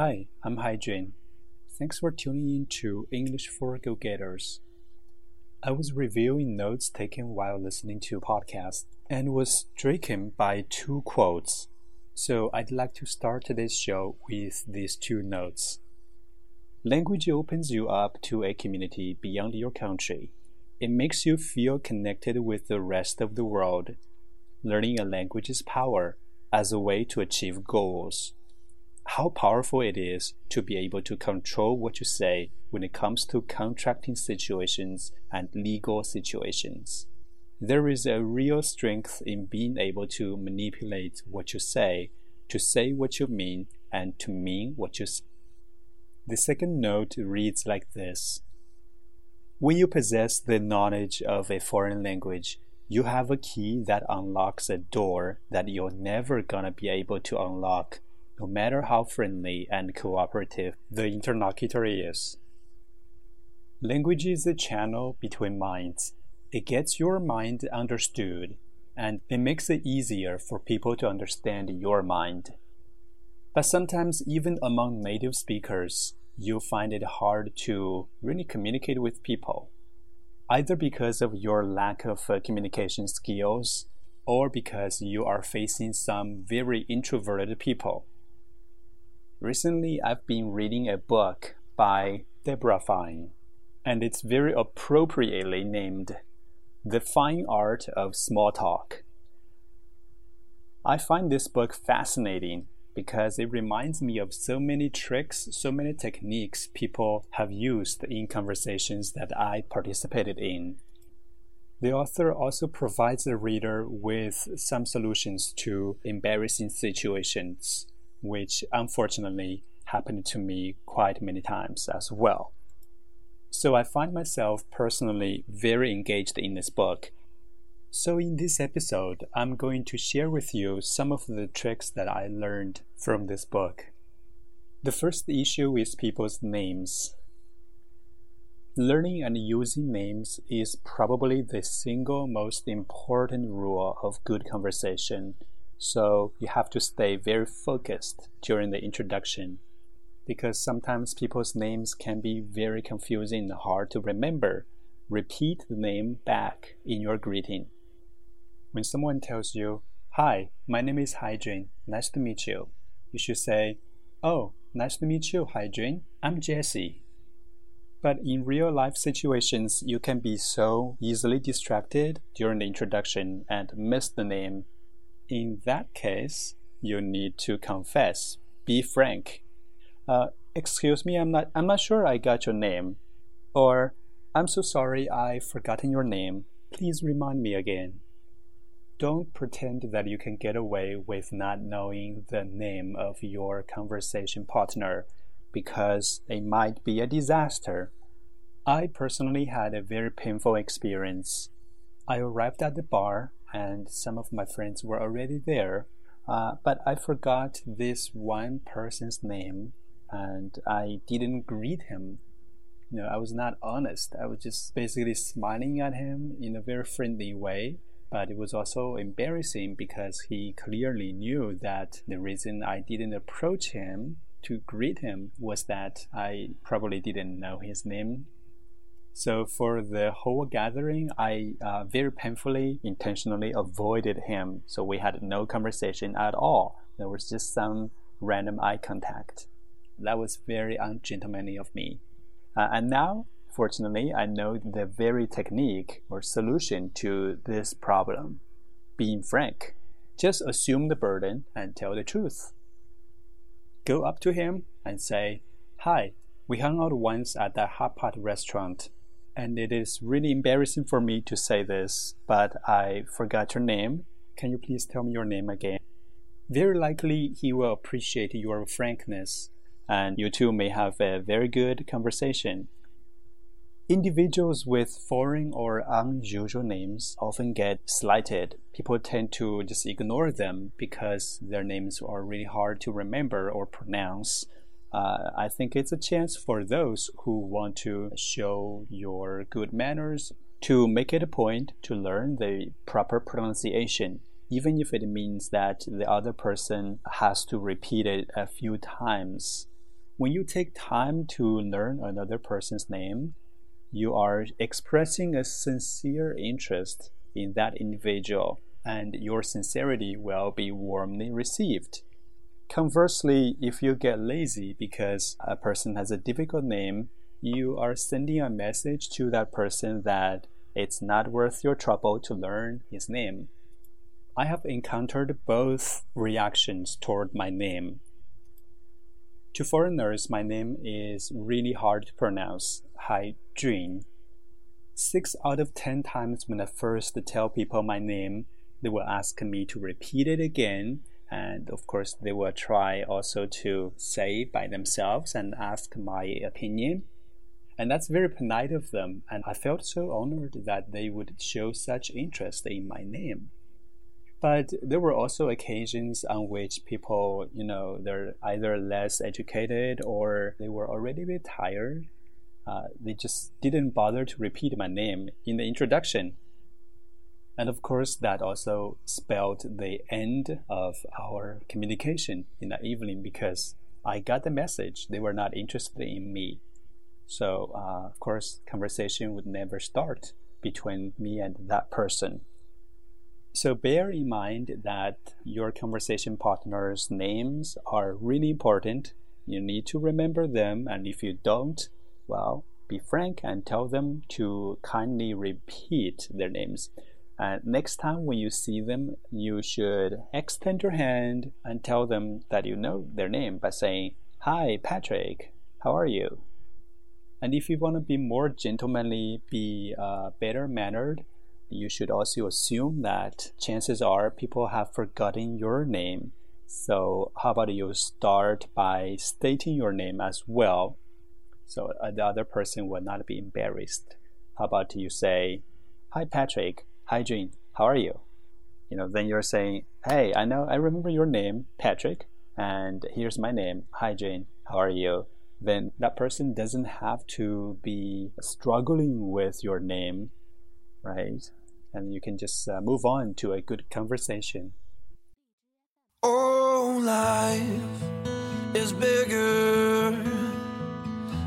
Hi, I'm Haijun. Thanks for tuning in to English for Go Getters. I was reviewing notes taken while listening to a podcast and was stricken by two quotes. So I'd like to start today's show with these two notes. Language opens you up to a community beyond your country. It makes you feel connected with the rest of the world. Learning a language is power as a way to achieve goals how powerful it is to be able to control what you say when it comes to contracting situations and legal situations. There is a real strength in being able to manipulate what you say, to say what you mean, and to mean what you say. The second note reads like this When you possess the knowledge of a foreign language, you have a key that unlocks a door that you're never gonna be able to unlock no matter how friendly and cooperative the interlocutor is. Language is a channel between minds. It gets your mind understood, and it makes it easier for people to understand your mind. But sometimes, even among native speakers, you find it hard to really communicate with people, either because of your lack of uh, communication skills or because you are facing some very introverted people. Recently, I've been reading a book by Deborah Fine, and it's very appropriately named The Fine Art of Small Talk. I find this book fascinating because it reminds me of so many tricks, so many techniques people have used in conversations that I participated in. The author also provides the reader with some solutions to embarrassing situations which unfortunately happened to me quite many times as well. So I find myself personally very engaged in this book. So, in this episode, I'm going to share with you some of the tricks that I learned from this book. The first issue is people's names. Learning and using names is probably the single most important rule of good conversation so you have to stay very focused during the introduction because sometimes people's names can be very confusing and hard to remember. Repeat the name back in your greeting. When someone tells you, Hi, my name is Haijun, nice to meet you, you should say, Oh, nice to meet you, Haijun. I'm Jesse. But in real life situations, you can be so easily distracted during the introduction and miss the name in that case, you need to confess. Be frank. Uh, excuse me, I'm not. I'm not sure I got your name. Or I'm so sorry, I've forgotten your name. Please remind me again. Don't pretend that you can get away with not knowing the name of your conversation partner because it might be a disaster. I personally had a very painful experience. I arrived at the bar and some of my friends were already there. Uh, but I forgot this one person's name and I didn't greet him. You know, I was not honest. I was just basically smiling at him in a very friendly way. But it was also embarrassing because he clearly knew that the reason I didn't approach him to greet him was that I probably didn't know his name so for the whole gathering, I uh, very painfully, intentionally avoided him. So we had no conversation at all. There was just some random eye contact. That was very ungentlemanly of me. Uh, and now, fortunately, I know the very technique or solution to this problem. Being frank. Just assume the burden and tell the truth. Go up to him and say, Hi, we hung out once at that hot pot restaurant and it is really embarrassing for me to say this, but I forgot your name. Can you please tell me your name again? Very likely he will appreciate your frankness, and you two may have a very good conversation. Individuals with foreign or unusual names often get slighted. People tend to just ignore them because their names are really hard to remember or pronounce uh, I think it's a chance for those who want to show your good manners to make it a point to learn the proper pronunciation, even if it means that the other person has to repeat it a few times. when you take time to learn another person's name, you are expressing a sincere interest in that individual, and your sincerity will be warmly received. Conversely, if you get lazy because a person has a difficult name, you are sending a message to that person that it's not worth your trouble to learn his name. I have encountered both reactions toward my name. To foreigners, my name is really hard to pronounce, Hai Jun. Six out of ten times when I first tell people my name, they will ask me to repeat it again, and of course, they will try also to say by themselves and ask my opinion. And that's very polite of them, and I felt so honored that they would show such interest in my name. But there were also occasions on which people, you know, they're either less educated or they were already a bit tired. Uh, they just didn't bother to repeat my name in the introduction. And of course, that also spelled the end of our communication in the evening because I got the message they were not interested in me. So, uh, of course, conversation would never start between me and that person. So bear in mind that your conversation partner's names are really important. You need to remember them, and if you don't, well, be frank and tell them to kindly repeat their names. And next time when you see them, you should extend your hand and tell them that you know their name by saying, Hi, Patrick, how are you? And if you want to be more gentlemanly, be uh, better mannered, you should also assume that chances are people have forgotten your name. So, how about you start by stating your name as well? So, uh, the other person will not be embarrassed. How about you say, Hi, Patrick. Hi, Jane. How are you? You know, then you're saying, Hey, I know, I remember your name, Patrick, and here's my name. Hi, Jane. How are you? Then that person doesn't have to be struggling with your name, right? and you can just uh, move on to a good conversation. Oh, life is bigger,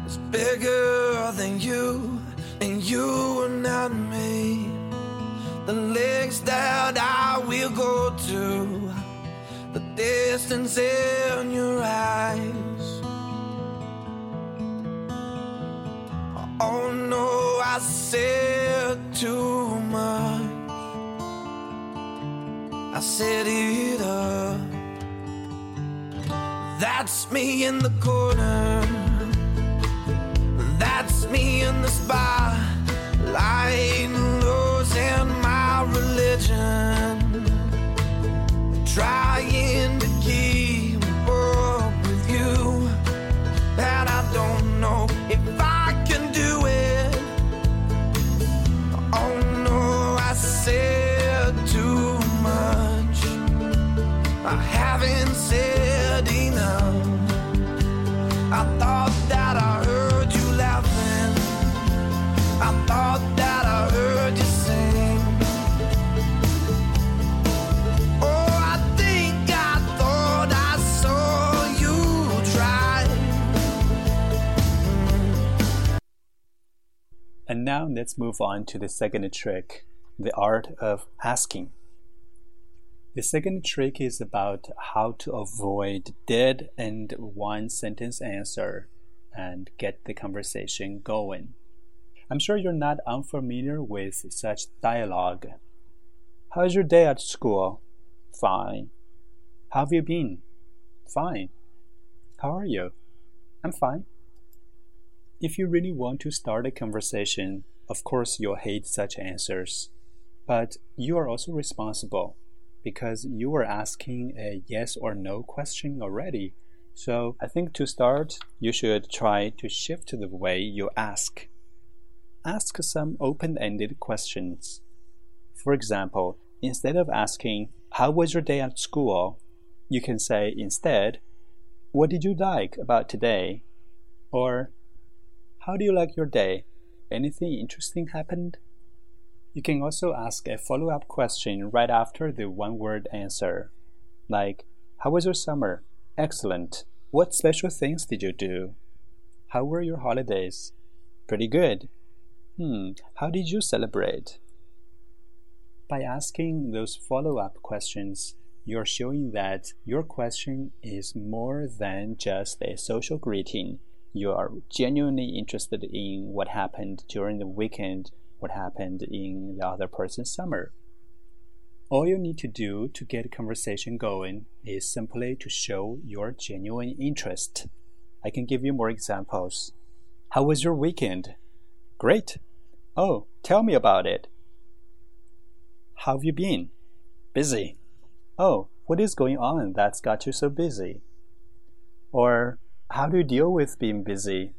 it's bigger than you, and you are not me. The legs that I will go to, the distance in your eyes. Oh no, I said too much. I said it up. That's me in the corner. Now let's move on to the second trick the art of asking. The second trick is about how to avoid dead end one sentence answer and get the conversation going. I'm sure you're not unfamiliar with such dialogue. How's your day at school? Fine. How have you been? Fine. How are you? I'm fine. If you really want to start a conversation, of course you'll hate such answers. But you are also responsible because you are asking a yes or no question already. So I think to start, you should try to shift the way you ask. Ask some open ended questions. For example, instead of asking, How was your day at school? you can say instead, What did you like about today? Or, How do you like your day? Anything interesting happened? You can also ask a follow up question right after the one word answer, like, How was your summer? Excellent. What special things did you do? How were your holidays? Pretty good. Hmm, how did you celebrate? By asking those follow up questions, you're showing that your question is more than just a social greeting. You are genuinely interested in what happened during the weekend, what happened in the other person's summer. All you need to do to get a conversation going is simply to show your genuine interest. I can give you more examples. How was your weekend? Great. Oh, tell me about it. How have you been? Busy. Oh, what is going on that's got you so busy? Or, how do you deal with being busy?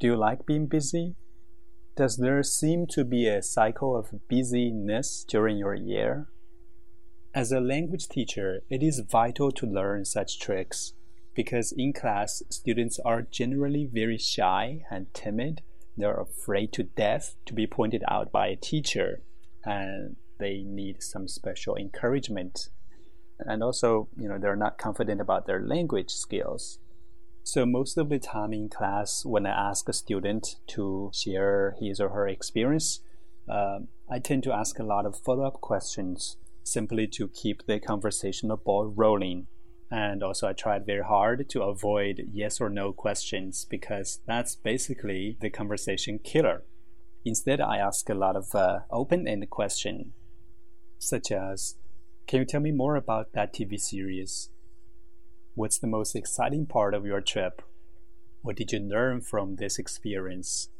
Do you like being busy? Does there seem to be a cycle of busyness during your year? As a language teacher, it is vital to learn such tricks because in class, students are generally very shy and timid. They're afraid to death to be pointed out by a teacher, and they need some special encouragement and also you know they're not confident about their language skills so most of the time in class when i ask a student to share his or her experience uh, i tend to ask a lot of follow-up questions simply to keep the conversational ball rolling and also i tried very hard to avoid yes or no questions because that's basically the conversation killer instead i ask a lot of uh, open-ended questions such as can you tell me more about that TV series? What's the most exciting part of your trip? What did you learn from this experience?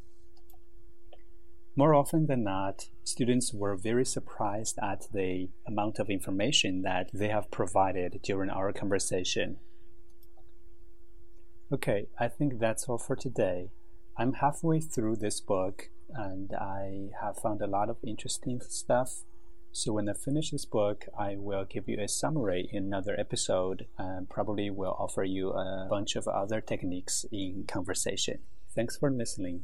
More often than not, students were very surprised at the amount of information that they have provided during our conversation. Okay, I think that's all for today. I'm halfway through this book and I have found a lot of interesting stuff so when I finish this book, I will give you a summary in another episode and probably will offer you a bunch of other techniques in conversation. Thanks for listening.